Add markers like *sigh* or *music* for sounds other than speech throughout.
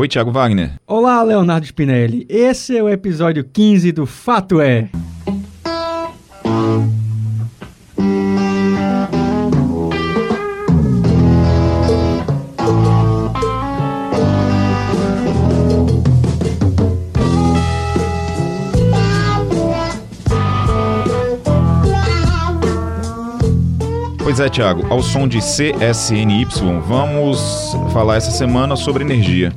Oi, Thiago Wagner. Olá, Leonardo Spinelli. Esse é o episódio 15 do Fato É. Pois é, Thiago, ao som de CSNY, vamos falar essa semana sobre energia.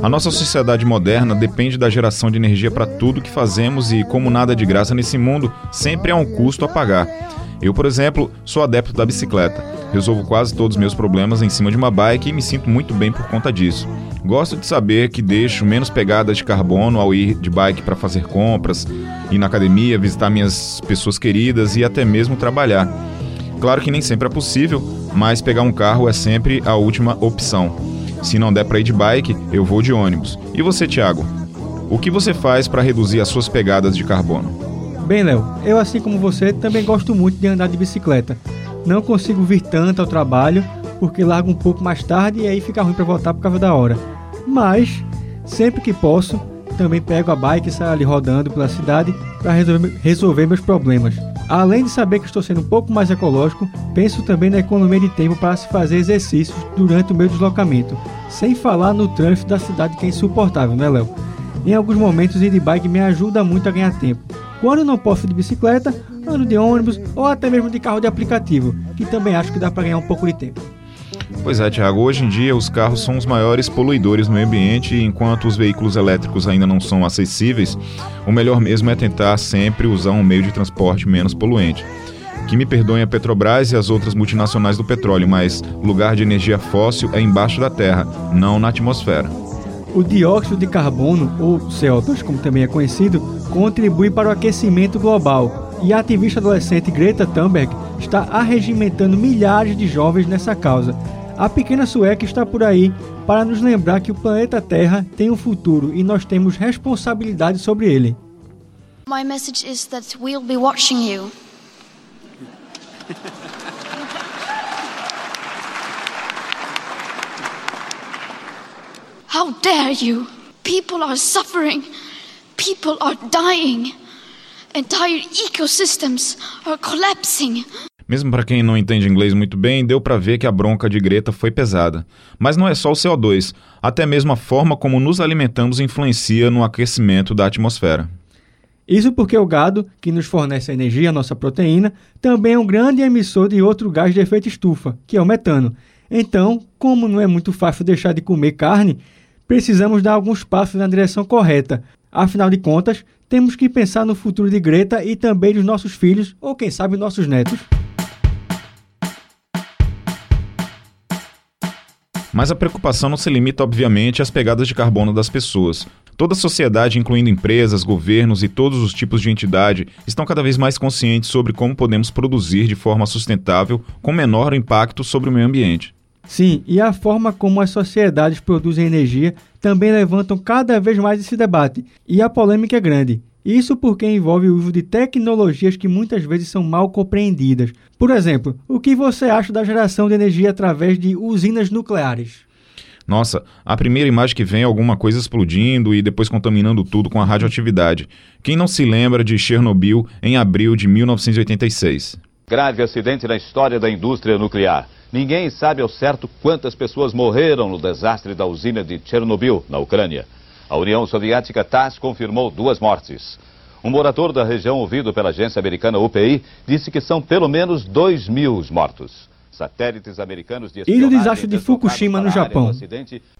A nossa sociedade moderna depende da geração de energia para tudo que fazemos e, como nada de graça nesse mundo, sempre há um custo a pagar. Eu, por exemplo, sou adepto da bicicleta. Resolvo quase todos os meus problemas em cima de uma bike e me sinto muito bem por conta disso. Gosto de saber que deixo menos pegadas de carbono ao ir de bike para fazer compras, ir na academia, visitar minhas pessoas queridas e até mesmo trabalhar. Claro que nem sempre é possível, mas pegar um carro é sempre a última opção. Se não der para ir de bike, eu vou de ônibus. E você, Thiago? O que você faz para reduzir as suas pegadas de carbono? Bem, Léo, eu assim como você também gosto muito de andar de bicicleta. Não consigo vir tanto ao trabalho porque largo um pouco mais tarde e aí fica ruim para voltar por causa da hora. Mas sempre que posso, também pego a bike e saio ali rodando pela cidade para resolver, resolver meus problemas. Além de saber que estou sendo um pouco mais ecológico, penso também na economia de tempo para se fazer exercícios durante o meu deslocamento, sem falar no trânsito da cidade que é insuportável, né, Léo? Em alguns momentos ir de bike me ajuda muito a ganhar tempo. Quando não posso ir de bicicleta, ando de ônibus ou até mesmo de carro de aplicativo, que também acho que dá para ganhar um pouco de tempo. Pois é, Tiago, hoje em dia os carros são os maiores poluidores no ambiente e enquanto os veículos elétricos ainda não são acessíveis, o melhor mesmo é tentar sempre usar um meio de transporte menos poluente. Que me perdoem a Petrobras e as outras multinacionais do petróleo, mas lugar de energia fóssil é embaixo da terra, não na atmosfera. O dióxido de carbono, ou CO2 como também é conhecido, contribui para o aquecimento global. E a ativista adolescente Greta Thunberg está arregimentando milhares de jovens nessa causa. A pequena sueca está por aí para nos lembrar que o planeta Terra tem um futuro e nós temos responsabilidade sobre ele. My message is that we'll be watching you. How dare you? People are suffering. People are dying. Entire ecosystems are collapsing. Mesmo para quem não entende inglês muito bem, deu para ver que a bronca de Greta foi pesada. Mas não é só o CO2, até mesmo a forma como nos alimentamos influencia no aquecimento da atmosfera. Isso porque o gado, que nos fornece a energia, a nossa proteína, também é um grande emissor de outro gás de efeito estufa, que é o metano. Então, como não é muito fácil deixar de comer carne, precisamos dar alguns passos na direção correta. Afinal de contas, temos que pensar no futuro de Greta e também dos nossos filhos, ou quem sabe nossos netos. Mas a preocupação não se limita, obviamente, às pegadas de carbono das pessoas. Toda a sociedade, incluindo empresas, governos e todos os tipos de entidade, estão cada vez mais conscientes sobre como podemos produzir de forma sustentável com menor impacto sobre o meio ambiente. Sim, e a forma como as sociedades produzem energia também levantam cada vez mais esse debate, e a polêmica é grande. Isso porque envolve o uso de tecnologias que muitas vezes são mal compreendidas. Por exemplo, o que você acha da geração de energia através de usinas nucleares? Nossa, a primeira imagem que vem é alguma coisa explodindo e depois contaminando tudo com a radioatividade. Quem não se lembra de Chernobyl em abril de 1986? Grave acidente na história da indústria nuclear. Ninguém sabe ao certo quantas pessoas morreram no desastre da usina de Chernobyl, na Ucrânia. A União Soviética TASS confirmou duas mortes. Um morador da região ouvido pela agência americana UPI disse que são pelo menos 2 mil os mortos. Satélites americanos de E do desastre de Fukushima, no Japão.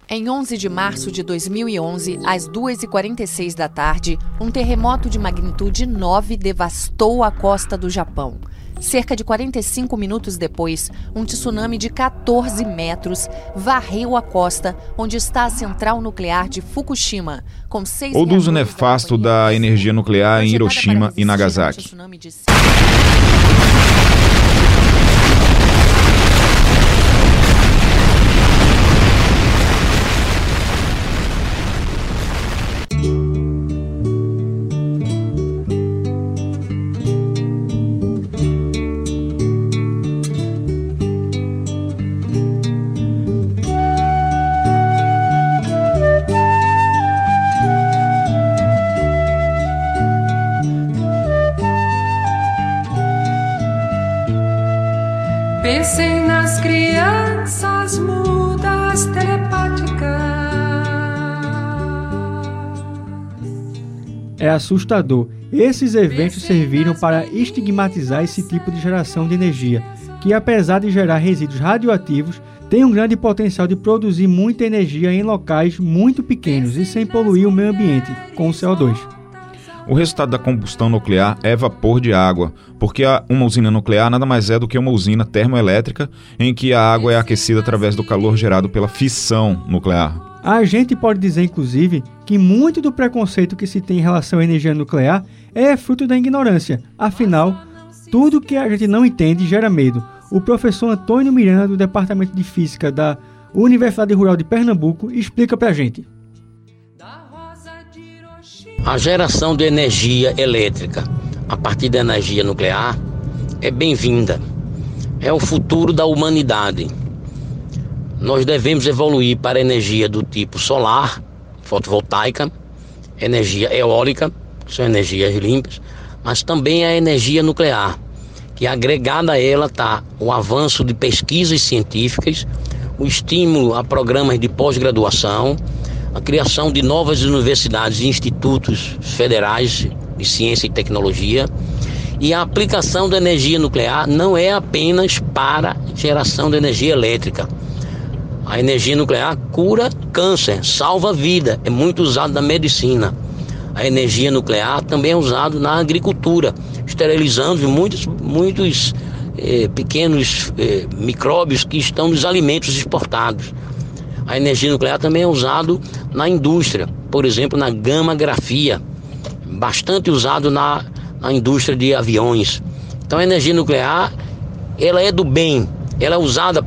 Em 11 de março de 2011, às 2h46 da tarde, um terremoto de magnitude 9 devastou a costa do Japão. Cerca de 45 minutos depois, um tsunami de 14 metros varreu a costa onde está a central nuclear de Fukushima, com seis Ou do uso nefasto da energia nuclear em Hiroshima e Nagasaki. Assustador. Esses eventos serviram para estigmatizar esse tipo de geração de energia, que apesar de gerar resíduos radioativos, tem um grande potencial de produzir muita energia em locais muito pequenos e sem poluir o meio ambiente com o CO2. O resultado da combustão nuclear é vapor de água, porque uma usina nuclear nada mais é do que uma usina termoelétrica em que a água é aquecida através do calor gerado pela fissão nuclear. A gente pode dizer, inclusive, que muito do preconceito que se tem em relação à energia nuclear é fruto da ignorância. Afinal, tudo que a gente não entende gera medo. O professor Antônio Miranda, do Departamento de Física da Universidade Rural de Pernambuco, explica pra gente. A geração de energia elétrica a partir da energia nuclear é bem-vinda. É o futuro da humanidade. Nós devemos evoluir para energia do tipo solar, fotovoltaica, energia eólica, que são energias limpas, mas também a energia nuclear, que agregada a ela está o avanço de pesquisas científicas, o estímulo a programas de pós-graduação, a criação de novas universidades e institutos federais de ciência e tecnologia. E a aplicação da energia nuclear não é apenas para geração de energia elétrica. A energia nuclear cura câncer, salva vida, é muito usada na medicina. A energia nuclear também é usada na agricultura, esterilizando muitos, muitos eh, pequenos eh, micróbios que estão nos alimentos exportados. A energia nuclear também é usada na indústria, por exemplo, na gama-grafia, bastante usado na, na indústria de aviões. Então a energia nuclear, ela é do bem, ela é usada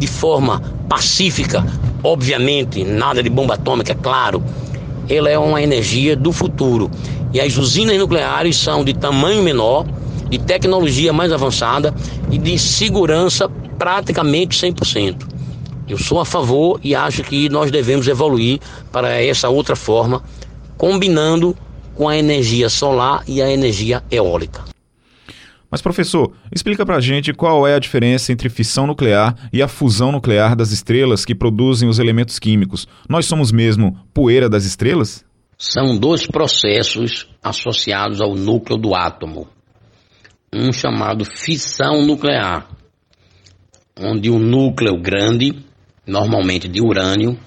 de forma pacífica, obviamente, nada de bomba atômica, é claro. Ela é uma energia do futuro. E as usinas nucleares são de tamanho menor, de tecnologia mais avançada e de segurança praticamente 100%. Eu sou a favor e acho que nós devemos evoluir para essa outra forma, combinando com a energia solar e a energia eólica. Mas professor, explica pra gente qual é a diferença entre fissão nuclear e a fusão nuclear das estrelas que produzem os elementos químicos. Nós somos mesmo poeira das estrelas? São dois processos associados ao núcleo do átomo. Um chamado fissão nuclear, onde o núcleo grande normalmente de urânio,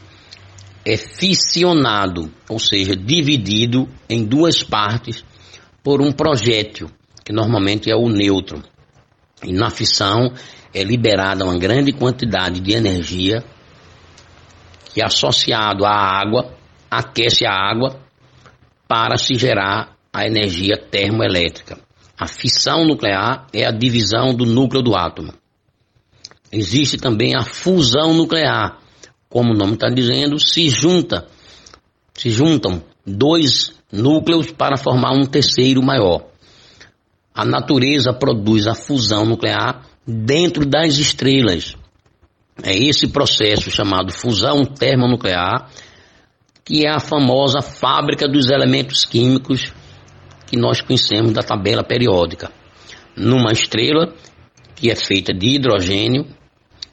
é fissionado, ou seja, dividido em duas partes por um projétil, que normalmente é o nêutron. E na fissão é liberada uma grande quantidade de energia que associado à água aquece a água para se gerar a energia termoelétrica. A fissão nuclear é a divisão do núcleo do átomo. Existe também a fusão nuclear. Como o nome está dizendo, se junta, se juntam dois núcleos para formar um terceiro maior. A natureza produz a fusão nuclear dentro das estrelas. É esse processo chamado fusão termonuclear que é a famosa fábrica dos elementos químicos que nós conhecemos da tabela periódica. Numa estrela que é feita de hidrogênio,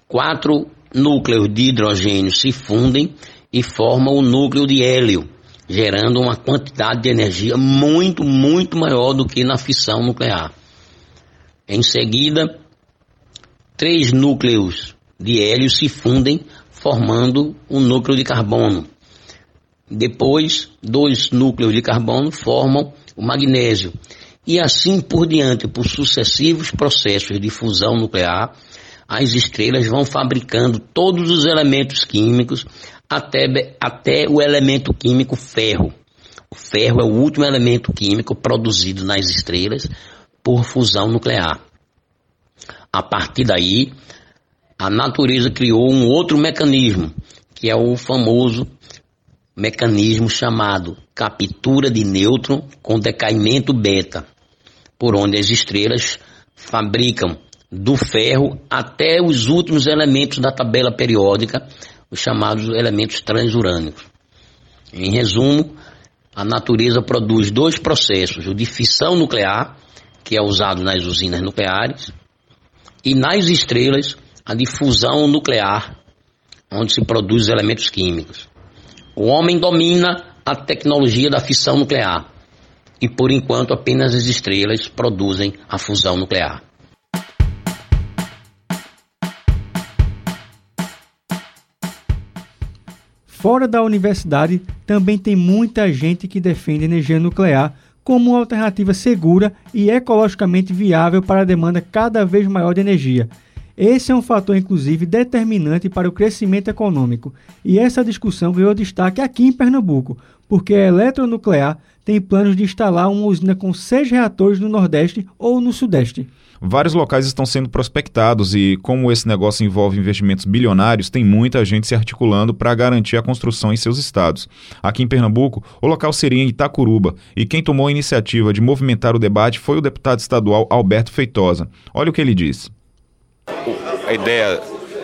quatro núcleos de hidrogênio se fundem e formam o núcleo de hélio, gerando uma quantidade de energia muito, muito maior do que na fissão nuclear. Em seguida, três núcleos de hélio se fundem, formando um núcleo de carbono. Depois, dois núcleos de carbono formam o magnésio. E assim por diante, por sucessivos processos de fusão nuclear, as estrelas vão fabricando todos os elementos químicos até, até o elemento químico ferro. O ferro é o último elemento químico produzido nas estrelas por fusão nuclear. A partir daí, a natureza criou um outro mecanismo, que é o famoso mecanismo chamado captura de nêutron com decaimento beta, por onde as estrelas fabricam do ferro até os últimos elementos da tabela periódica, os chamados elementos transurânicos. Em resumo, a natureza produz dois processos, o de fissão nuclear, que é usado nas usinas nucleares, e nas estrelas a difusão nuclear, onde se produz elementos químicos. O homem domina a tecnologia da fissão nuclear e, por enquanto, apenas as estrelas produzem a fusão nuclear. Fora da universidade, também tem muita gente que defende energia nuclear como uma alternativa segura e ecologicamente viável para a demanda cada vez maior de energia. Esse é um fator, inclusive, determinante para o crescimento econômico, e essa discussão ganhou destaque aqui em Pernambuco, porque a Eletronuclear tem planos de instalar uma usina com seis reatores no Nordeste ou no Sudeste. Vários locais estão sendo prospectados e, como esse negócio envolve investimentos bilionários, tem muita gente se articulando para garantir a construção em seus estados. Aqui em Pernambuco, o local seria em Itacuruba e quem tomou a iniciativa de movimentar o debate foi o deputado estadual Alberto Feitosa. Olha o que ele disse. A ideia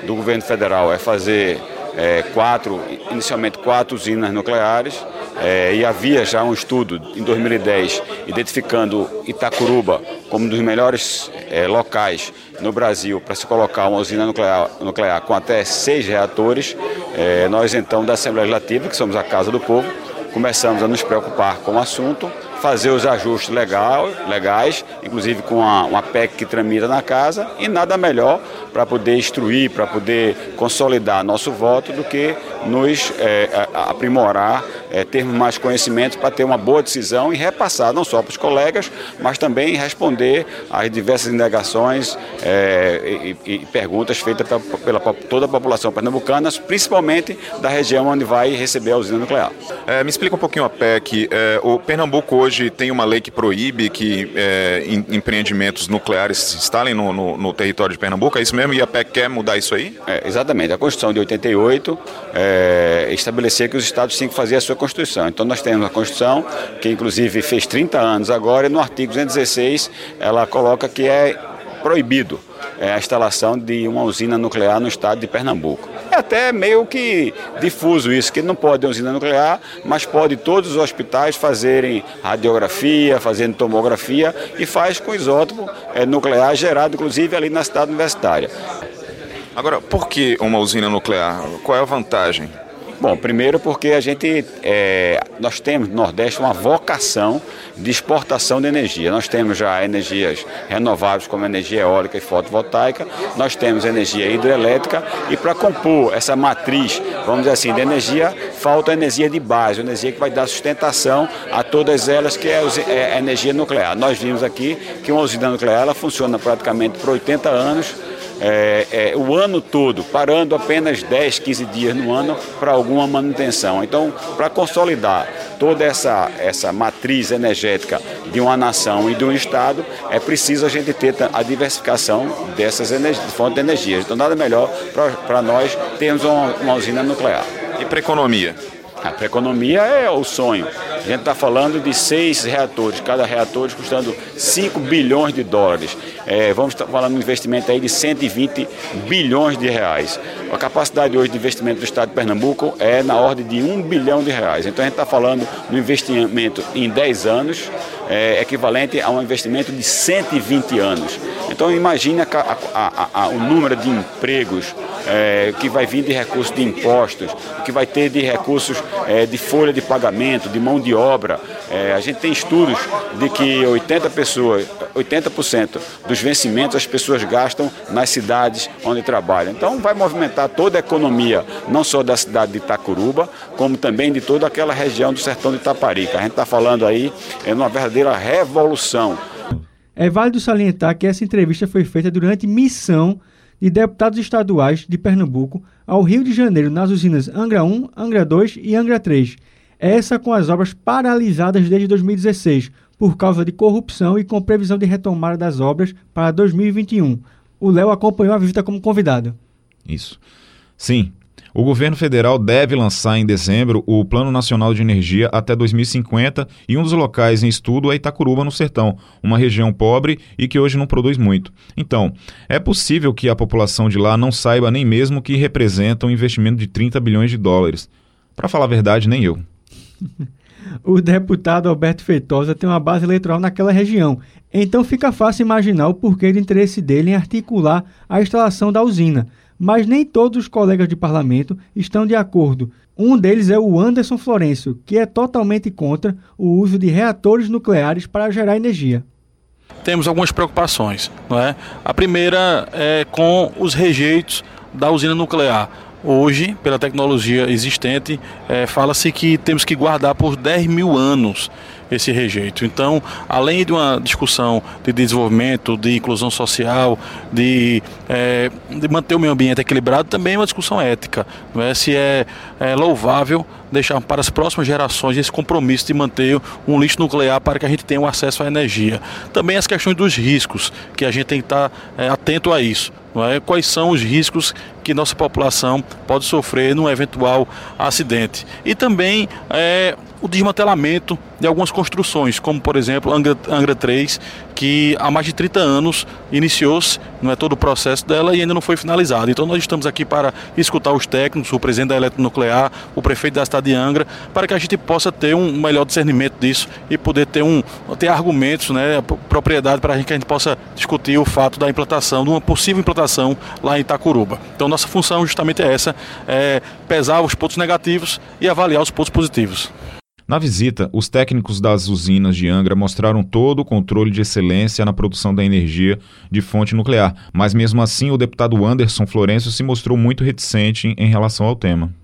do governo federal é fazer é, quatro, inicialmente quatro usinas nucleares é, e havia já um estudo em 2010 identificando Itacuruba como um dos melhores é, locais no Brasil para se colocar uma usina nuclear, nuclear com até seis reatores. É, nós então da Assembleia Legislativa, que somos a Casa do Povo, começamos a nos preocupar com o assunto fazer os ajustes legal, legais, inclusive com uma, uma PEC que tramita na casa, e nada melhor para poder instruir, para poder consolidar nosso voto do que nos é, aprimorar, é, termos mais conhecimento para ter uma boa decisão e repassar não só para os colegas, mas também responder às diversas indagações é, e, e, perguntas feitas pela, pela, toda a população pernambucana, principalmente da região onde vai receber a usina nuclear. É, me explica um pouquinho a PEC. É, o Pernambuco hoje tem uma lei que proíbe que é, empreendimentos nucleares se instalem no, no, no, território de Pernambuco, é isso mesmo? E a PEC quer mudar isso aí? É, exatamente. A Constituição de 88 é, estabelecia que os estados tinham que fazer a sua Constituição. Então nós temos a Constituição, que inclusive fez 30 anos agora, e no artigo 216 ela coloca que é proibido é, a instalação de uma usina nuclear no estado de Pernambuco. É até meio que difuso isso, que não pode usina nuclear, mas pode todos os hospitais fazerem radiografia, fazendo tomografia e faz com isótopo é, nuclear gerado, inclusive, ali na cidade universitária. Agora, por que uma usina nuclear? Qual é a vantagem? Bom, primeiro porque a gente, é, nós temos no Nordeste uma vocação de exportação de energia. Nós temos já energias renováveis como energia eólica e fotovoltaica, nós temos energia hidrelétrica e para compor essa matriz, vamos dizer assim, de energia, falta energia de base, energia que vai dar sustentação a todas elas, que é, é a energia nuclear. Nós vimos aqui que uma usina nuclear ela funciona praticamente por 80 anos, é, é, o ano todo, parando apenas 10, 15 dias no ano para alguma manutenção. Então, para consolidar toda essa, essa matriz energética de uma nação e de um Estado, é preciso a gente ter a diversificação dessas fontes de energia. Então, nada melhor para nós termos uma, uma usina nuclear. E para a economia? A economia é o sonho. A gente está falando de seis reatores, cada reator custando 5 bilhões de dólares. É, vamos estar falando de um investimento aí de 120 bilhões de reais. A capacidade hoje de investimento do Estado de Pernambuco é na ordem de 1 bilhão de reais. Então a gente está falando um investimento em 10 anos, é, equivalente a um investimento de 120 anos. Então imagine o número de empregos é, que vai vir de recursos de impostos, que vai ter de recursos é, de folha de pagamento, de mão de obra. É, a gente tem estudos de que 80 pessoas, 80% dos vencimentos as pessoas gastam nas cidades onde trabalham. Então vai movimentar toda a economia, não só da cidade de Itacuruba, como também de toda aquela região do sertão de Itaparica. A gente está falando aí é uma verdadeira revolução. É válido salientar que essa entrevista foi feita durante missão de deputados estaduais de Pernambuco ao Rio de Janeiro nas usinas Angra 1, Angra 2 e Angra 3. Essa com as obras paralisadas desde 2016 por causa de corrupção e com previsão de retomada das obras para 2021. O Léo acompanhou a visita como convidado. Isso. Sim, o governo federal deve lançar em dezembro o Plano Nacional de Energia até 2050 e um dos locais em estudo é Itacuruba, no Sertão, uma região pobre e que hoje não produz muito. Então, é possível que a população de lá não saiba nem mesmo que representa um investimento de 30 bilhões de dólares. Para falar a verdade, nem eu. *laughs* o deputado Alberto Feitosa tem uma base eleitoral naquela região. Então fica fácil imaginar o porquê do interesse dele em articular a instalação da usina. Mas nem todos os colegas de parlamento estão de acordo. Um deles é o Anderson Florencio, que é totalmente contra o uso de reatores nucleares para gerar energia temos algumas preocupações. Não é? A primeira é com os rejeitos da usina nuclear. Hoje, pela tecnologia existente, é, fala-se que temos que guardar por 10 mil anos esse rejeito. Então, além de uma discussão de desenvolvimento, de inclusão social, de, é, de manter o meio ambiente equilibrado, também é uma discussão ética. Não é? Se é, é louvável deixar para as próximas gerações esse compromisso de manter um lixo nuclear para que a gente tenha um acesso à energia. Também as questões dos riscos, que a gente tem que estar é, atento a isso. Não é? Quais são os riscos que nossa população pode sofrer num eventual acidente? E também é, o desmantelamento de algumas construções, como por exemplo Angra, Angra 3, que há mais de 30 anos iniciou-se, não é todo o processo dela e ainda não foi finalizado. Então nós estamos aqui para escutar os técnicos, o presidente da Eletronuclear, o prefeito da cidade de Angra, para que a gente possa ter um melhor discernimento disso e poder ter um ter argumentos, né, propriedade para que a gente possa discutir o fato da implantação, de uma possível implantação lá em Itacuruba. Então nossa função justamente é essa, é pesar os pontos negativos e avaliar os pontos positivos. Na visita, os técnicos das usinas de Angra mostraram todo o controle de excelência na produção da energia de fonte nuclear, mas mesmo assim o deputado Anderson Florencio se mostrou muito reticente em relação ao tema.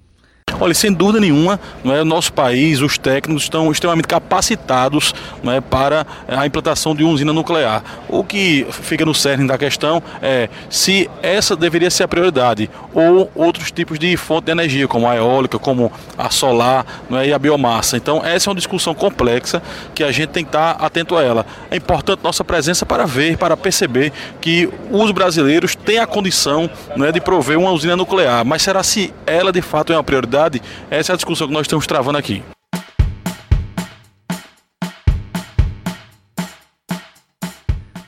Olha, sem dúvida nenhuma, não é, o nosso país, os técnicos estão extremamente capacitados não é, para a implantação de uma usina nuclear. O que fica no cerne da questão é se essa deveria ser a prioridade ou outros tipos de fonte de energia, como a eólica, como a solar não é, e a biomassa. Então, essa é uma discussão complexa que a gente tem que estar atento a ela. É importante nossa presença para ver, para perceber que os brasileiros têm a condição não é, de prover uma usina nuclear, mas será se ela de fato é uma prioridade? Essa é a discussão que nós estamos travando aqui.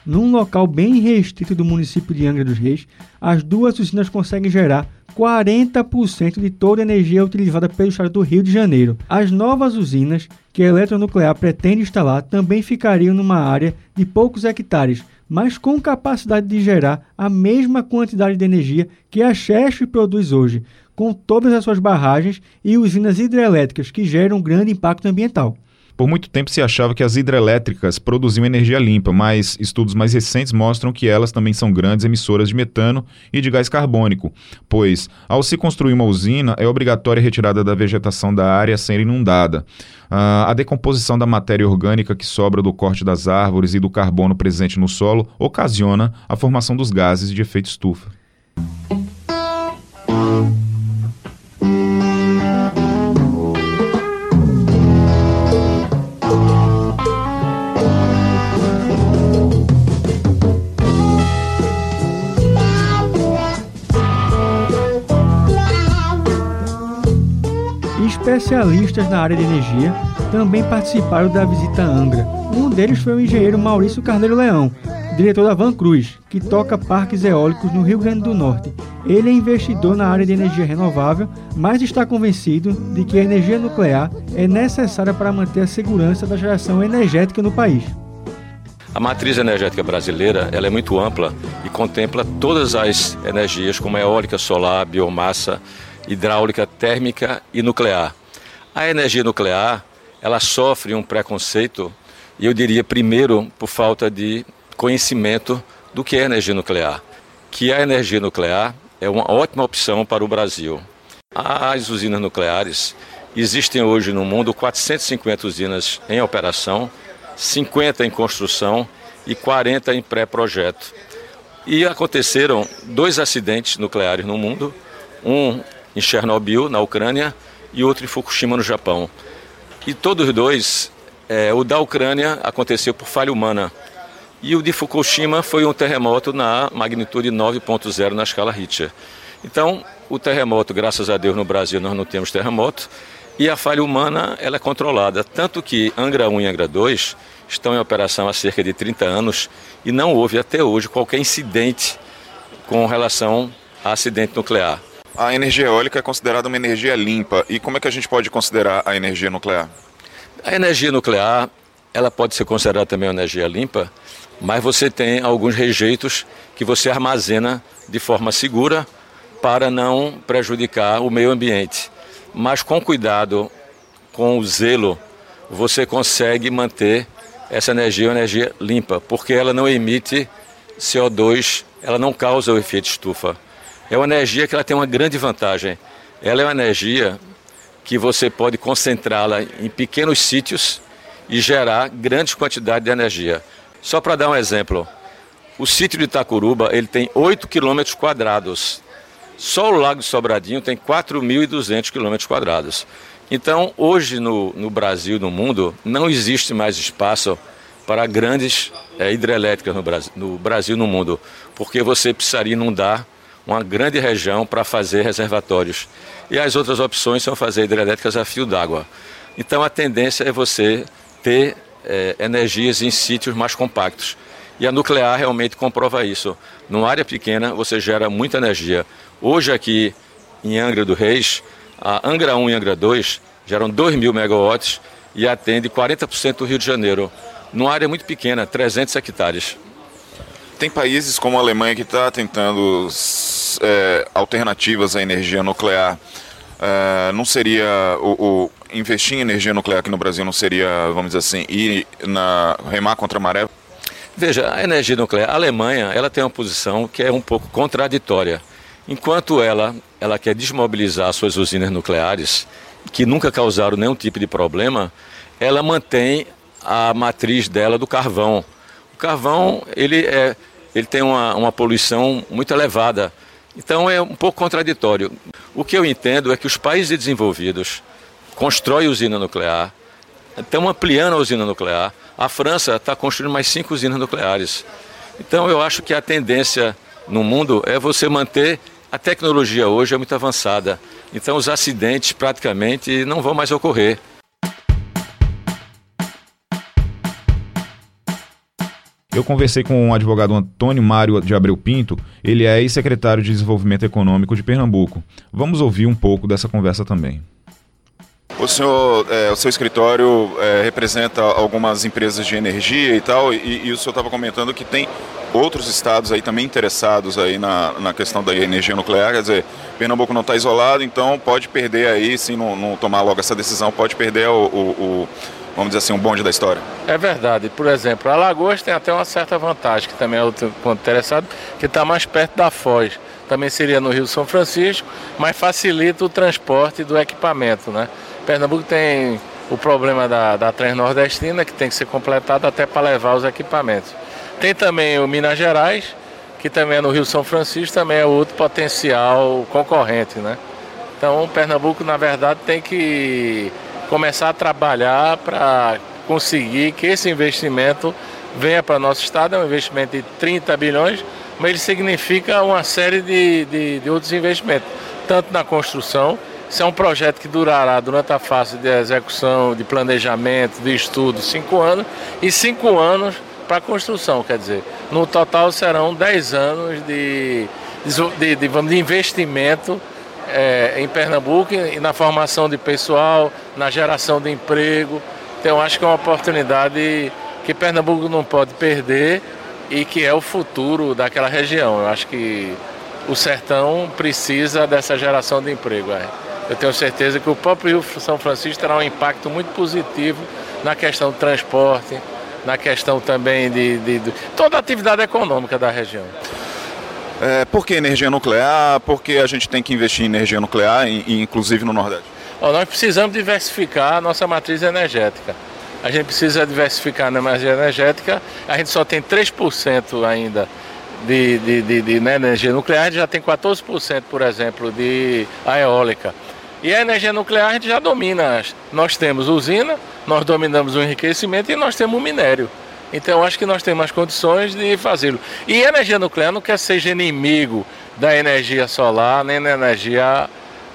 Num local bem restrito do município de Angra dos Reis, as duas usinas conseguem gerar 40% de toda a energia utilizada pelo estado do Rio de Janeiro. As novas usinas que a Eletronuclear pretende instalar também ficariam numa área de poucos hectares, mas com capacidade de gerar a mesma quantidade de energia que a Chesf produz hoje, com todas as suas barragens e usinas hidrelétricas que geram um grande impacto ambiental. Por muito tempo se achava que as hidrelétricas produziam energia limpa, mas estudos mais recentes mostram que elas também são grandes emissoras de metano e de gás carbônico, pois, ao se construir uma usina, é obrigatória a retirada da vegetação da área ser inundada. a decomposição da matéria orgânica que sobra do corte das árvores e do carbono presente no solo ocasiona a formação dos gases de efeito estufa. Especialistas na área de energia também participaram da visita a Angra. Um deles foi o engenheiro Maurício Carneiro Leão, diretor da Van Cruz, que toca parques eólicos no Rio Grande do Norte. Ele é investidor na área de energia renovável, mas está convencido de que a energia nuclear é necessária para manter a segurança da geração energética no país. A matriz energética brasileira ela é muito ampla e contempla todas as energias, como eólica, solar, biomassa, hidráulica, térmica e nuclear. A energia nuclear, ela sofre um preconceito, e eu diria primeiro por falta de conhecimento do que é energia nuclear. Que a energia nuclear é uma ótima opção para o Brasil. As usinas nucleares existem hoje no mundo 450 usinas em operação, 50 em construção e 40 em pré-projeto. E aconteceram dois acidentes nucleares no mundo, um em Chernobyl, na Ucrânia, e outro em Fukushima, no Japão. E todos dois, é, o da Ucrânia aconteceu por falha humana. E o de Fukushima foi um terremoto na magnitude 9.0 na escala Richter. Então, o terremoto, graças a Deus, no Brasil nós não temos terremoto. E a falha humana ela é controlada. Tanto que Angra 1 e Angra 2 estão em operação há cerca de 30 anos e não houve até hoje qualquer incidente com relação a acidente nuclear a energia eólica é considerada uma energia limpa. E como é que a gente pode considerar a energia nuclear? A energia nuclear, ela pode ser considerada também uma energia limpa, mas você tem alguns rejeitos que você armazena de forma segura para não prejudicar o meio ambiente. Mas com cuidado, com o zelo, você consegue manter essa energia uma energia limpa, porque ela não emite CO2, ela não causa o efeito estufa. É uma energia que ela tem uma grande vantagem. Ela é uma energia que você pode concentrá-la em pequenos sítios e gerar grandes quantidades de energia. Só para dar um exemplo, o sítio de Itacuruba ele tem 8 quilômetros quadrados. Só o Lago Sobradinho tem 4.200 quilômetros quadrados. Então, hoje no, no Brasil, no mundo, não existe mais espaço para grandes é, hidrelétricas no Brasil, no Brasil, no mundo, porque você precisaria inundar uma grande região para fazer reservatórios. E as outras opções são fazer hidrelétricas a fio d'água. Então a tendência é você ter é, energias em sítios mais compactos. E a nuclear realmente comprova isso. Numa área pequena você gera muita energia. Hoje aqui em Angra do Reis, a Angra 1 e Angra 2 geram 2 mil megawatts e atende 40% do Rio de Janeiro. Numa área muito pequena, 300 hectares. Tem países como a Alemanha que está tentando é, alternativas à energia nuclear. É, não seria o, o, investir em energia nuclear aqui no Brasil não seria, vamos dizer assim, ir na remar contra a maré? Veja, a energia nuclear, a Alemanha, ela tem uma posição que é um pouco contraditória. Enquanto ela, ela quer desmobilizar suas usinas nucleares, que nunca causaram nenhum tipo de problema, ela mantém a matriz dela do carvão. O carvão ele, é, ele tem uma, uma poluição muito elevada. Então é um pouco contraditório. O que eu entendo é que os países desenvolvidos constroem usina nuclear, estão ampliando a usina nuclear. A França está construindo mais cinco usinas nucleares. Então eu acho que a tendência no mundo é você manter a tecnologia hoje é muito avançada. Então os acidentes praticamente não vão mais ocorrer. Eu conversei com o advogado Antônio Mário de Abreu Pinto, ele é ex-secretário de Desenvolvimento Econômico de Pernambuco. Vamos ouvir um pouco dessa conversa também. O senhor, é, o seu escritório é, representa algumas empresas de energia e tal, e, e o senhor estava comentando que tem outros estados aí também interessados aí na, na questão da energia nuclear, quer dizer, Pernambuco não está isolado, então pode perder aí, se não, não, tomar logo essa decisão, pode perder o, o, o vamos dizer assim, um bonde da história. É verdade. Por exemplo, Alagoas tem até uma certa vantagem, que também é outro ponto interessado, que está mais perto da Foz. Também seria no Rio São Francisco, mas facilita o transporte do equipamento, né? Pernambuco tem o problema da, da Transnordestina, que tem que ser completado até para levar os equipamentos. Tem também o Minas Gerais, que também é no Rio São Francisco, também é outro potencial concorrente, né? Então, Pernambuco, na verdade, tem que começar a trabalhar para conseguir que esse investimento venha para nosso estado. É um investimento de 30 bilhões, mas ele significa uma série de, de, de outros investimentos, tanto na construção. Isso é um projeto que durará durante a fase de execução, de planejamento, de estudo, cinco anos, e cinco anos para construção, quer dizer, no total serão 10 anos de, de, de, de investimento é, em Pernambuco e na formação de pessoal, na geração de emprego. Então acho que é uma oportunidade que Pernambuco não pode perder e que é o futuro daquela região. Eu acho que o sertão precisa dessa geração de emprego. É. Eu tenho certeza que o próprio Rio São Francisco terá um impacto muito positivo na questão do transporte, na questão também de, de, de toda a atividade econômica da região. É, por que energia nuclear? Por que a gente tem que investir em energia nuclear, inclusive no Nordeste? nós precisamos diversificar a nossa matriz energética. A gente precisa diversificar na matriz energética. A gente só tem 3% ainda de, de, de, de né, energia nuclear, a gente já tem 14%, por exemplo, de eólica. E a energia nuclear a gente já domina. Nós temos usina, nós dominamos o enriquecimento e nós temos o minério. Então acho que nós temos as condições de fazê-lo. E energia nuclear não quer seja inimigo da energia solar, nem da energia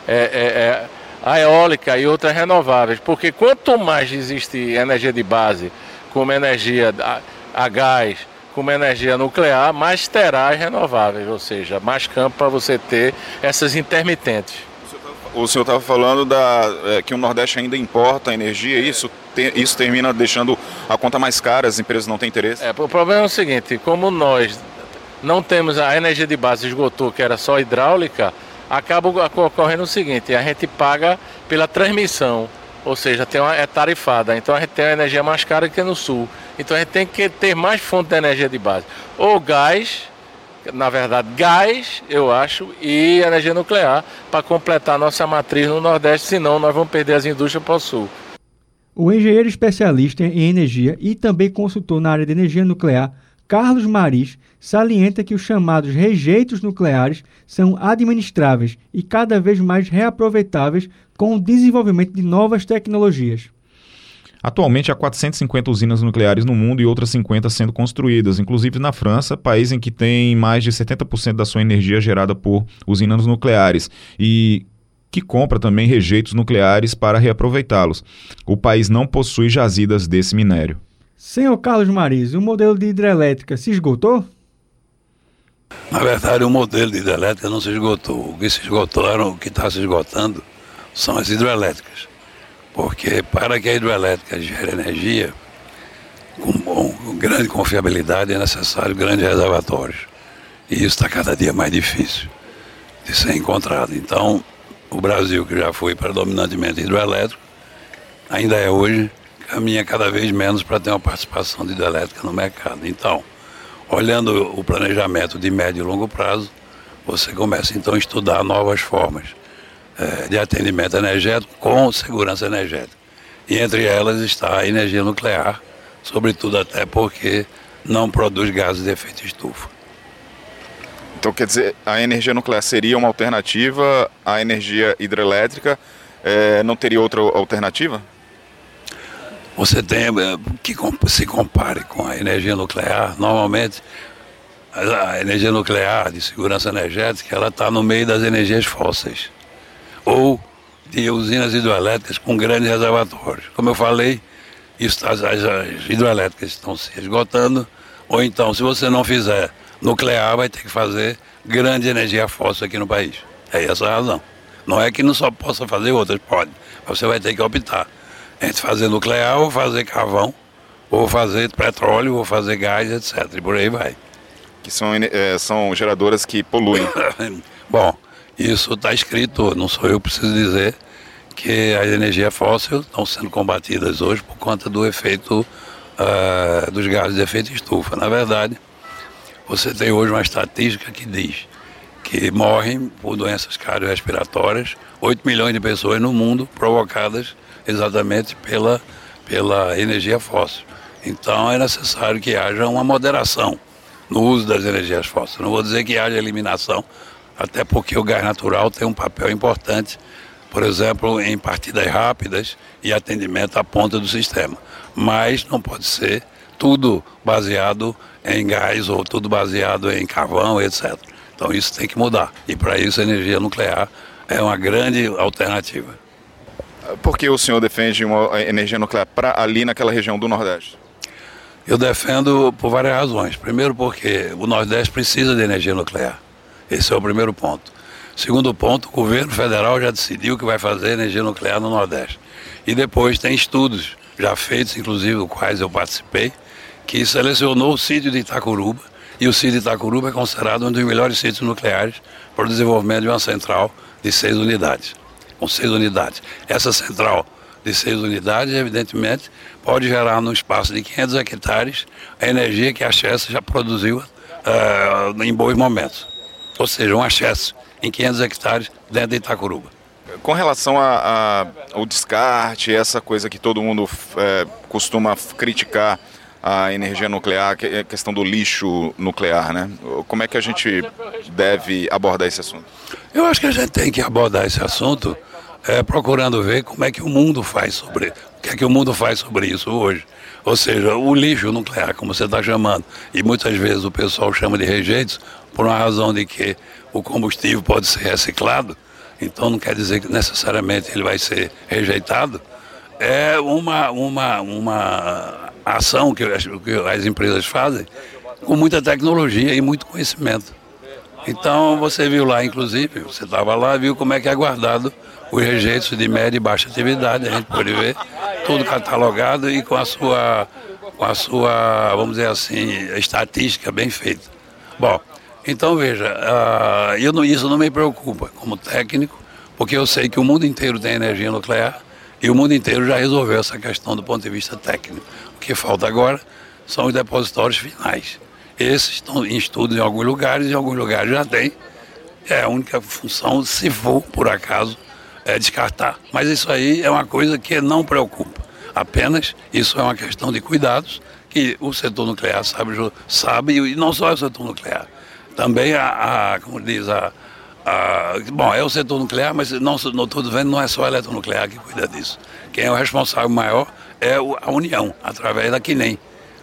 é, é, é, eólica e outras renováveis. Porque quanto mais existe energia de base, como energia a, a gás, como energia nuclear, mais terá as renováveis, ou seja, mais campo para você ter essas intermitentes. O senhor estava falando da, é, que o Nordeste ainda importa energia, isso? te, isso termina deixando a conta mais cara, as empresas não têm interesse? É, o problema é o seguinte, como nós não temos a energia de base esgotou, que era só hidráulica, acaba ocorrendo o seguinte, a gente paga pela transmissão, ou seja, tem uma, é tarifada, então a gente tem a energia mais cara que no sul. Então a gente tem que ter mais fonte de energia de base. Ou gás, na verdade, gás, eu acho, e energia nuclear para completar nossa matriz no Nordeste, senão nós vamos perder as indústrias para o Sul. O engenheiro especialista em energia e também consultor na área de energia nuclear, Carlos Maris, salienta que os chamados rejeitos nucleares são administráveis e cada vez mais reaproveitáveis com o desenvolvimento de novas tecnologias. Atualmente há 450 usinas nucleares no mundo e outras 50 sendo construídas, inclusive na França, país em que tem mais de 70% da sua energia gerada por usinas nucleares e que compra também rejeitos nucleares para reaproveitá-los. O país não possui jazidas desse minério. Senhor Carlos Mariz, o modelo de hidrelétrica se esgotou? Na verdade, o modelo de hidrelétrica não se esgotou. O que se esgotou era o que está se esgotando são as hidrelétricas. Porque para que a hidrelétrica gere energia com, com grande confiabilidade é necessário grandes reservatórios. E isso está cada dia mais difícil de ser encontrado. Então, o Brasil, que já foi predominantemente hidrelétrico, ainda é hoje, caminha cada vez menos para ter uma participação de hidrelétrica no mercado. Então, olhando o planejamento de médio e longo prazo, você começa então a estudar novas formas é, de atendimento energético com segurança energética. E entre elas está a energia nuclear, sobretudo até porque não produz gases de efeito estufa. Então, quer dizer, a energia nuclear seria uma alternativa à energia hidrelétrica? É, não teria outra alternativa? Você tem é, que se compare com a energia nuclear. Normalmente, a energia nuclear de segurança energética, ela está no meio das energias fósseis ou de usinas hidroelétricas com grandes reservatórios. Como eu falei, isso, as, as, hidroelétricas estão se esgotando, ou então, se você não fizer nuclear, vai ter que fazer grande energia fóssil aqui no país. É essa a razão. Não é que não só possa fazer outras, pode. Mas você vai ter que optar entre fazer nuclear ou fazer carvão, ou fazer petróleo, ou fazer gás, etc. E por aí vai. Que são, é, são geradoras que poluem. *laughs* Bom, isso está escrito, não sou eu que preciso dizer, que as energias fósseis estão sendo combatidas hoje por conta do efeito uh, dos gases de efeito estufa. Na verdade, você tem hoje uma estatística que diz que morrem por doenças cardiorrespiratórias 8 milhões de pessoas no mundo provocadas exatamente pela, pela energia fóssil. Então é necessário que haja uma moderação no uso das energias fósseis. Não vou dizer que haja eliminação, até porque o gás natural tem um papel importante, por exemplo, em partidas rápidas e atendimento à ponta do sistema. Mas não pode ser tudo baseado em gás ou tudo baseado em carvão, etc. Então isso tem que mudar. E para isso a energia nuclear é uma grande alternativa. Por que o senhor defende uma energia nuclear para ali naquela região do Nordeste? Eu defendo por várias razões. Primeiro porque o Nordeste precisa de energia nuclear. Esse é o primeiro ponto. Segundo ponto, o governo federal já decidiu que vai fazer energia nuclear no Nordeste. E depois tem estudos já feitos, inclusive os quais eu participei, que selecionou o sítio de Itacuruba. E o sítio de Itacuruba é considerado um dos melhores sítios nucleares para o desenvolvimento de uma central de seis unidades. Com seis unidades. Essa central de seis unidades, evidentemente, pode gerar no espaço de 500 hectares a energia que a Chessa já produziu uh, em bons momentos ou seja, um excesso em 500 hectares dentro de Itacuruba. Com relação a, a, ao descarte, essa coisa que todo mundo é, costuma criticar a energia nuclear, a é questão do lixo nuclear, né? Como é que a gente deve abordar esse assunto? Eu acho que a gente tem que abordar esse assunto é, procurando ver como é que o mundo faz sobre o que é que o mundo faz sobre isso hoje. Ou seja, o lixo nuclear, como você está chamando, e muitas vezes o pessoal chama de rejeitos, por uma razão de que o combustível pode ser reciclado, então não quer dizer que necessariamente ele vai ser rejeitado, é uma, uma, uma ação que as, que as empresas fazem com muita tecnologia e muito conhecimento. Então você viu lá, inclusive, você estava lá, viu como é que é guardado os rejeitos de média e baixa atividade, a gente pode ver tudo catalogado e com a sua, com a sua vamos dizer assim, estatística bem feita. Bom, então veja, uh, eu não, isso não me preocupa como técnico, porque eu sei que o mundo inteiro tem energia nuclear e o mundo inteiro já resolveu essa questão do ponto de vista técnico. O que falta agora são os depositórios finais. Esses estão em estudo em alguns lugares, em alguns lugares já tem. É a única função, se for por acaso, é descartar. Mas isso aí é uma coisa que não preocupa. Apenas isso é uma questão de cuidados que o setor nuclear sabe, sabe e não só o setor nuclear. Também a, a como diz, a, a, bom, é o setor nuclear, mas não estou vendo, não é só a eletronuclear que cuida disso. Quem é o responsável maior é a União, através da QNEM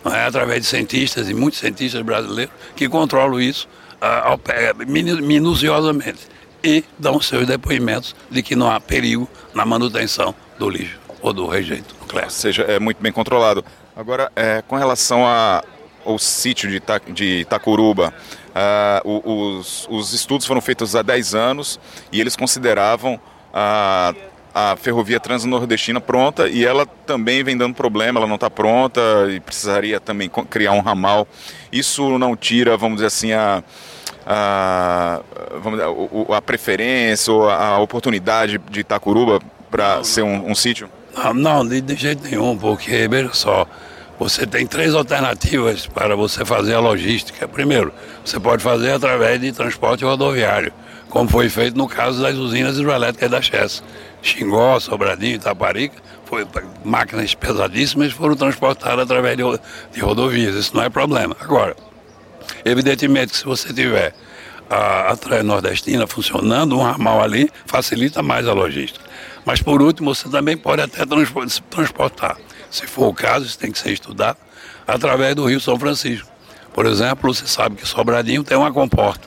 não é? através de cientistas e muitos cientistas brasileiros que controlam isso uh, minuciosamente e dão seus depoimentos de que não há perigo na manutenção do lixo ou do rejeito nuclear. Ou seja, é muito bem controlado. Agora, é, com relação a, ao sítio de, Ita, de Itacuruba, uh, os, os, estudos foram feitos há 10 anos e eles consideravam a a ferrovia transnordestina pronta e ela também vem dando problema, ela não está pronta e precisaria também criar um ramal. Isso não tira, vamos dizer assim, a, a, vamos dizer, a preferência ou a oportunidade de Itacuruba para ser um, um sítio? Não, não de, de jeito nenhum, porque, veja só, você tem três alternativas para você fazer a logística. Primeiro, você pode fazer através de transporte rodoviário, como foi feito no caso das usinas hidroelétricas da Chess. Xingó, Sobradinho, Itaparica, foi, máquinas pesadíssimas foram transportadas através de, de rodovias, isso não é problema. Agora, evidentemente se você tiver a, a trem nordestina funcionando, um ramal ali facilita mais a logística. Mas por último, você também pode até transportar, se for o caso, isso tem que ser estudado, através do Rio São Francisco. Por exemplo, você sabe que Sobradinho tem uma comporta,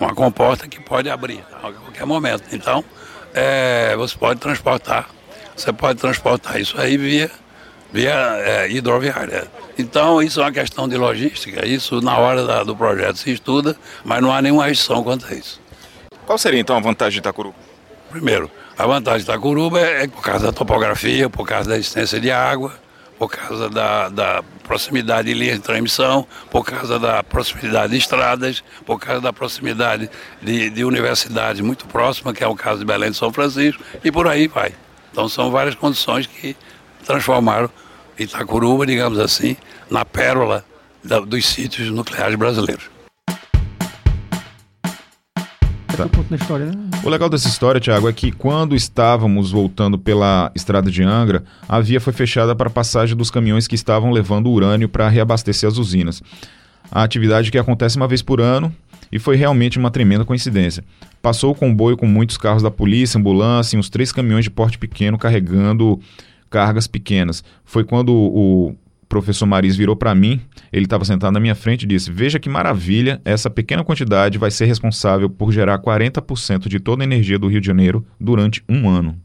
uma comporta que pode abrir a qualquer momento. Então, é, você pode transportar, você pode transportar isso aí via, via é, hidroviária. Então, isso é uma questão de logística, isso na hora da, do projeto se estuda, mas não há nenhuma restrição quanto a isso. Qual seria então a vantagem de Itacuruba? Primeiro, a vantagem de Itacuruba é, é por causa da topografia, por causa da existência de água, por causa da, da proximidade de linhas de transmissão, por causa da proximidade de estradas, por causa da proximidade de, de universidades muito próximas, que é o caso de Belém de São Francisco, e por aí vai. Então são várias condições que transformaram Itacuruba, digamos assim, na pérola da, dos sítios nucleares brasileiros. Tá. História, né? O legal dessa história, Tiago, é que quando estávamos voltando pela estrada de Angra, a via foi fechada para a passagem dos caminhões que estavam levando urânio para reabastecer as usinas. A atividade que acontece uma vez por ano e foi realmente uma tremenda coincidência. Passou o comboio com muitos carros da polícia, ambulância e uns três caminhões de porte pequeno carregando cargas pequenas. Foi quando o professor Maris virou para mim, ele estava sentado na minha frente e disse: Veja que maravilha, essa pequena quantidade vai ser responsável por gerar 40% de toda a energia do Rio de Janeiro durante um ano.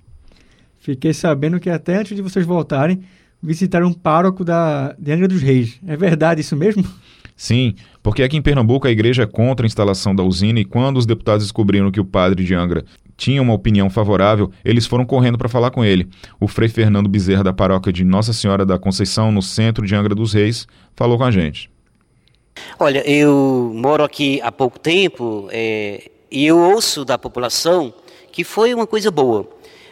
Fiquei sabendo que até antes de vocês voltarem, visitaram um pároco da, de Angra dos Reis. É verdade isso mesmo? Sim, porque aqui em Pernambuco a igreja é contra a instalação da usina e quando os deputados descobriram que o padre de Angra tinha uma opinião favorável, eles foram correndo para falar com ele. O frei Fernando Bezerra da paróquia de Nossa Senhora da Conceição, no centro de Angra dos Reis, falou com a gente. Olha, eu moro aqui há pouco tempo é, e eu ouço da população que foi uma coisa boa.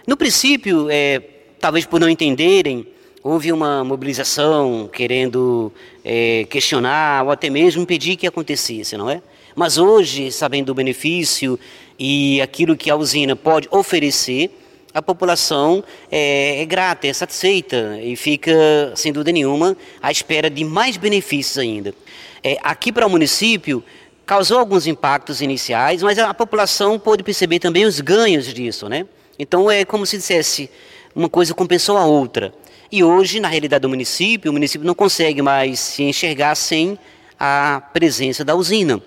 No princípio, é, talvez por não entenderem, houve uma mobilização querendo é, questionar ou até mesmo impedir que acontecesse, não é? Mas hoje, sabendo do benefício e aquilo que a usina pode oferecer, a população é, é, grata, é satisfeita e fica, sem dúvida nenhuma, à espera de mais benefícios ainda. É, aqui para o município, causou alguns impactos iniciais, mas a população pôde perceber também os ganhos disso, né? Então é como se dissesse, uma coisa compensou a outra. E hoje, na realidade do município, o município não consegue mais se enxergar sem a presença da usina.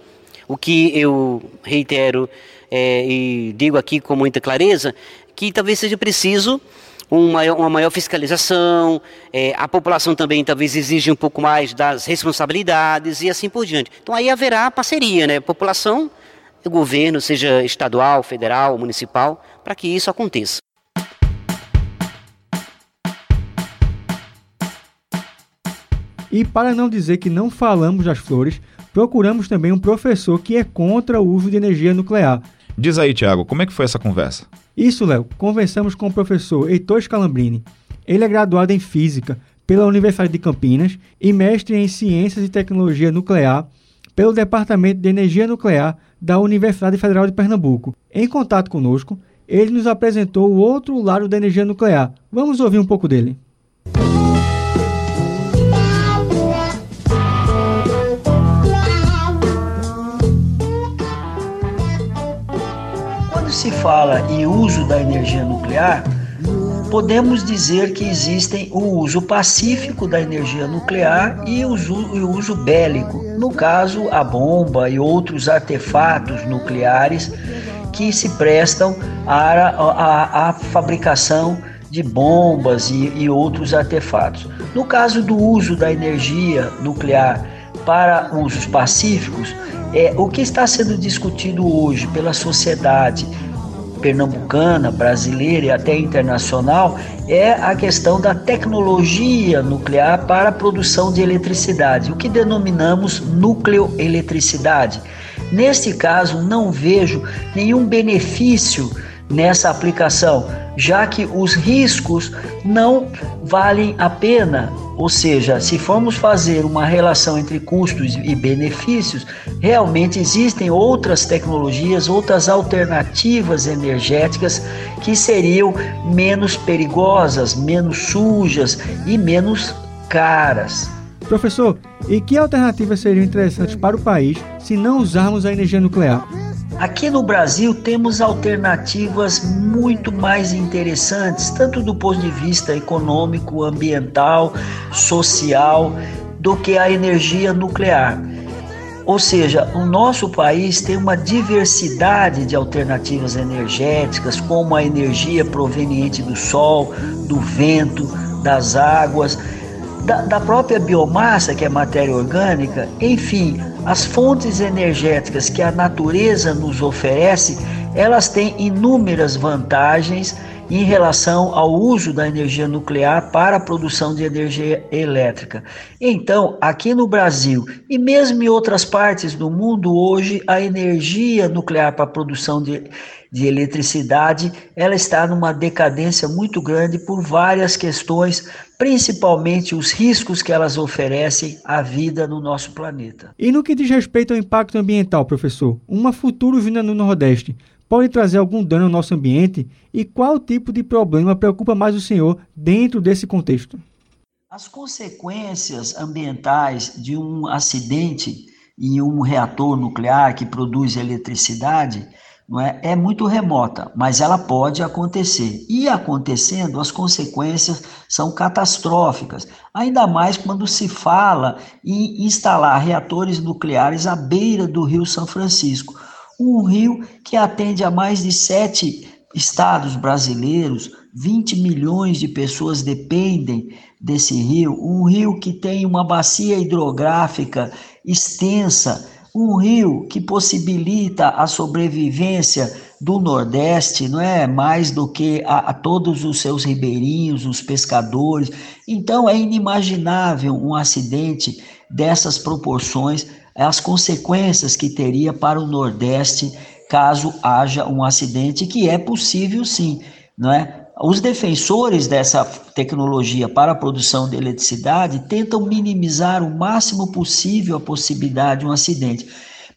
O que eu reitero é, e digo aqui com muita clareza, que talvez seja preciso uma maior, uma maior fiscalização, é, a população também talvez exija um pouco mais das responsabilidades e assim por diante. Então aí haverá parceria, né? População, governo, seja estadual, federal, municipal, para que isso aconteça. E para não dizer que não falamos das flores, procuramos também um professor que é contra o uso de energia nuclear. Diz aí, Tiago, como é que foi essa conversa? Isso, Léo, conversamos com o professor Heitor Scalambrini. Ele é graduado em Física pela Universidade de Campinas e mestre em Ciências e Tecnologia Nuclear pelo Departamento de Energia Nuclear da Universidade Federal de Pernambuco. Em contato conosco, ele nos apresentou o outro lado da energia nuclear. Vamos ouvir um pouco dele. Se fala em uso da energia nuclear, podemos dizer que existem o uso pacífico da energia nuclear e o uso, o uso bélico. No caso, a bomba e outros artefatos nucleares que se prestam à, fabricação de bombas e, e outros artefatos. No caso do uso da energia nuclear para usos pacíficos, é o que está sendo discutido hoje pela sociedade pernambucana, brasileira e até internacional é a questão da tecnologia nuclear para a produção de eletricidade, o que denominamos nucleoeletricidade. Neste caso, não vejo nenhum benefício nessa aplicação, já que os riscos não valem a pena. Ou seja, se formos fazer uma relação entre custos e benefícios, realmente existem outras tecnologias, outras alternativas energéticas que seriam menos perigosas, menos sujas e menos caras. Professor, e que alternativas seriam interessantes para o país se não usarmos a energia nuclear? Aqui no Brasil temos alternativas muito mais interessantes, tanto do ponto de vista econômico, ambiental, social, do que a energia nuclear. Ou seja, o nosso país tem uma diversidade de alternativas energéticas, como a energia proveniente do sol, do vento, das águas da, da própria biomassa, que é matéria orgânica, enfim, as fontes energéticas que a natureza nos oferece, elas têm inúmeras vantagens em relação ao uso da energia nuclear para a produção de energia elétrica. Então, aqui no Brasil e mesmo em outras partes do mundo, hoje a energia nuclear para a produção de de eletricidade, ela está numa decadência muito grande por várias questões, principalmente os riscos que elas oferecem à vida no nosso planeta. E no que diz respeito ao impacto ambiental, professor, uma futura usina no Nordeste pode trazer algum dano ao nosso ambiente? E qual tipo de problema preocupa mais o senhor dentro desse contexto? As consequências ambientais de um acidente em um reator nuclear que produz eletricidade não é, é muito remota, mas ela pode acontecer. E acontecendo, as consequências são catastróficas, ainda mais quando se fala em instalar reatores nucleares à beira do Rio São Francisco, um rio que atende a mais de sete estados brasileiros, 20 milhões de pessoas dependem desse rio, um rio que tem uma bacia hidrográfica extensa. Um rio que possibilita a sobrevivência do Nordeste, não é mais do que a, a, todos os seus ribeirinhos, os pescadores. Então é inimaginável um acidente dessas proporções, as consequências que teria para o Nordeste caso haja um acidente, que é possível sim, não é? Os defensores dessa tecnologia para a produção de eletricidade tentam minimizar o máximo possível a possibilidade de um acidente.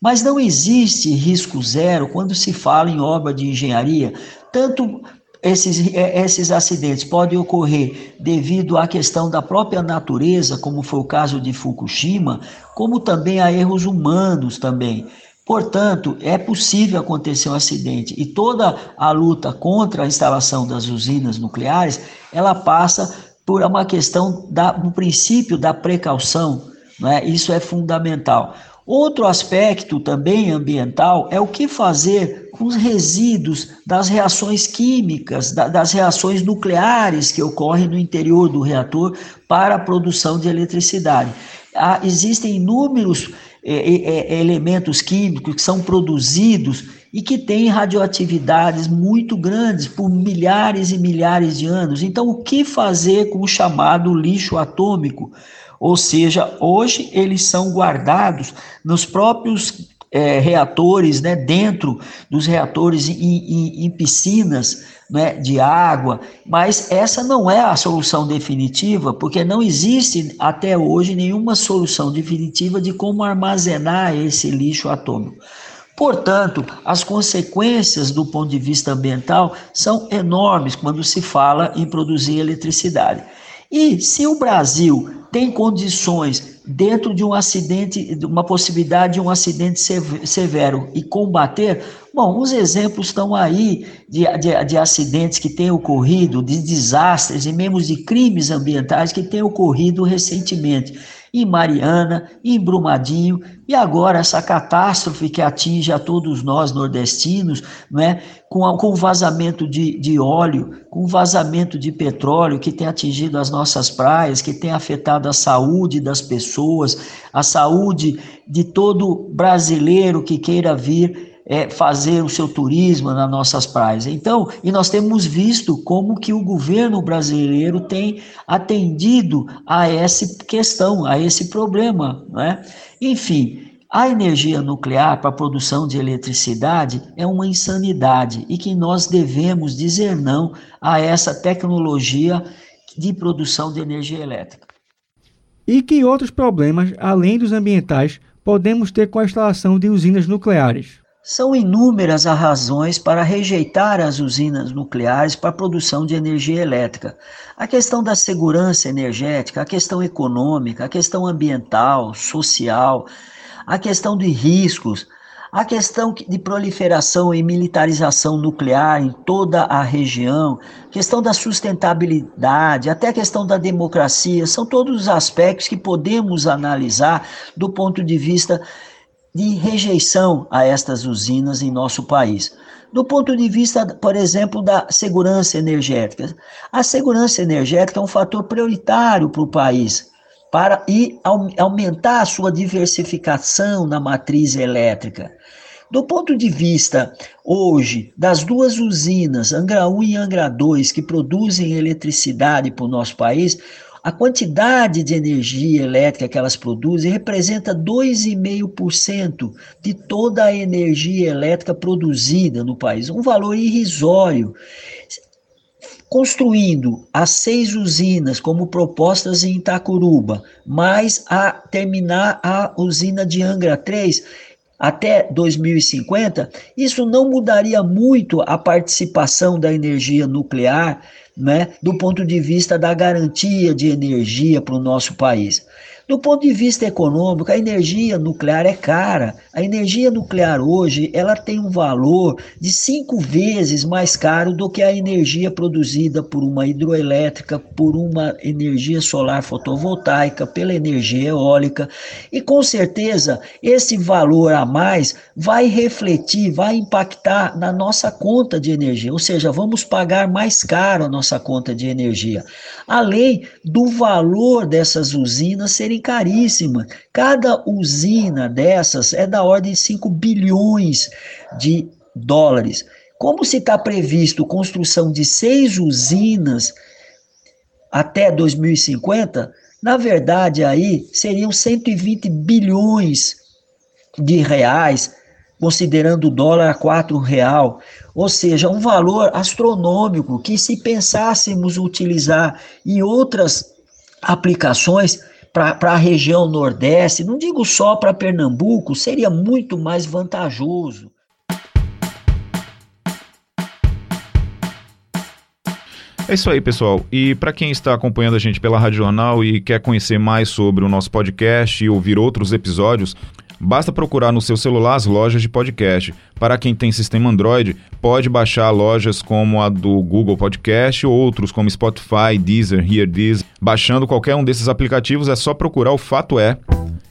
Mas não existe risco zero quando se fala em obra de engenharia, tanto esses, é, esses acidentes podem ocorrer devido à questão da própria natureza, como foi o caso de Fukushima, como também a erros humanos também. Portanto, é possível acontecer um acidente e toda a luta contra a instalação das usinas nucleares, ela passa por uma questão do princípio da precaução, é? isso é fundamental. Outro aspecto também ambiental é o que fazer com os resíduos das reações químicas, das reações nucleares que ocorrem no interior do reator para a produção de eletricidade. Há, existem inúmeros é, é, elementos químicos que são produzidos e que têm radioatividades muito grandes por milhares e milhares de anos. Então, o que fazer com o chamado lixo atômico? Ou seja, hoje eles são guardados nos próprios é, reatores, né, dentro dos reatores em, em, em piscinas né, de água, mas essa não é a solução definitiva, porque não existe até hoje nenhuma solução definitiva de como armazenar esse lixo atômico. Portanto, as consequências do ponto de vista ambiental são enormes quando se fala em produzir eletricidade. E se o Brasil tem condições dentro de um acidente, de uma possibilidade de um acidente severo e combater, bom, os exemplos estão aí de, de, de acidentes que têm ocorrido, de desastres e mesmo de crimes ambientais que têm ocorrido recentemente em Mariana, em Brumadinho, e agora essa catástrofe que atinge a todos nós nordestinos, não é? com, a, com vazamento de, de óleo, com vazamento de petróleo que tem atingido as nossas praias, que tem afetado a saúde das pessoas, a saúde de todo brasileiro que queira vir é, fazer o seu turismo nas nossas praias. Então, e nós temos visto como que o governo brasileiro tem atendido a essa questão, a esse problema, né? Enfim, a energia nuclear para a produção de eletricidade é uma insanidade e que nós devemos dizer não a essa tecnologia de produção de energia elétrica. E que outros problemas, além dos ambientais, podemos ter com a instalação de usinas nucleares? São inúmeras as razões para rejeitar as usinas nucleares para a produção de energia elétrica. A questão da segurança energética, a questão econômica, a questão ambiental, social, a questão de riscos, a questão de proliferação e militarização nuclear em toda a região, questão da sustentabilidade, até a questão da democracia, são todos os aspectos que podemos analisar do ponto de vista de rejeição a estas usinas em nosso país. Do ponto de vista, por exemplo, da segurança energética. A segurança energética é um fator prioritário para o país, para e aumentar a sua diversificação na matriz elétrica. Do ponto de vista hoje das duas usinas, Angra 1 e Angra 2, que produzem eletricidade para o nosso país, a quantidade de energia elétrica que elas produzem representa 2,5% de toda a energia elétrica produzida no país, um valor irrisório. Construindo as seis usinas como propostas em Itacuruba, mais a terminar a usina de Angra 3, até 2050, isso não mudaria muito a participação da energia nuclear né, do ponto de vista da garantia de energia para o nosso país. Do ponto de vista econômico, a energia nuclear é cara. A energia nuclear hoje ela tem um valor de cinco vezes mais caro do que a energia produzida por uma hidroelétrica, por uma energia solar fotovoltaica, pela energia eólica. E com certeza esse valor a mais vai refletir, vai impactar na nossa conta de energia, ou seja, vamos pagar mais caro a nossa conta de energia. Além do valor dessas usinas serem caríssima. Cada usina dessas é da ordem de 5 bilhões de dólares. Como se está previsto construção de seis usinas até 2050, na verdade aí seriam 120 bilhões de reais, considerando o dólar a quatro real, ou seja, um valor astronômico que se pensássemos utilizar em outras aplicações para a região Nordeste, não digo só para Pernambuco, seria muito mais vantajoso. É isso aí, pessoal. E para quem está acompanhando a gente pela Rádio Jornal e quer conhecer mais sobre o nosso podcast e ouvir outros episódios, Basta procurar no seu celular as lojas de podcast. Para quem tem sistema Android, pode baixar lojas como a do Google Podcast ou outros como Spotify, Deezer, Hear This. Baixando qualquer um desses aplicativos é só procurar o Fato É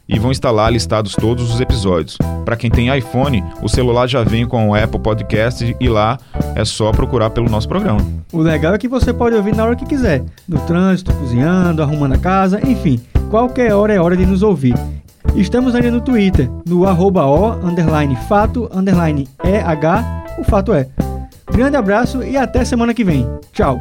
e vão instalar listados todos os episódios. Para quem tem iPhone, o celular já vem com o Apple Podcast e lá é só procurar pelo nosso programa. O legal é que você pode ouvir na hora que quiser, no trânsito, cozinhando, arrumando a casa, enfim, qualquer hora é hora de nos ouvir. Estamos ainda no Twitter, no arroba o, underline fato, underline EH, o fato é. Grande abraço e até semana que vem. Tchau!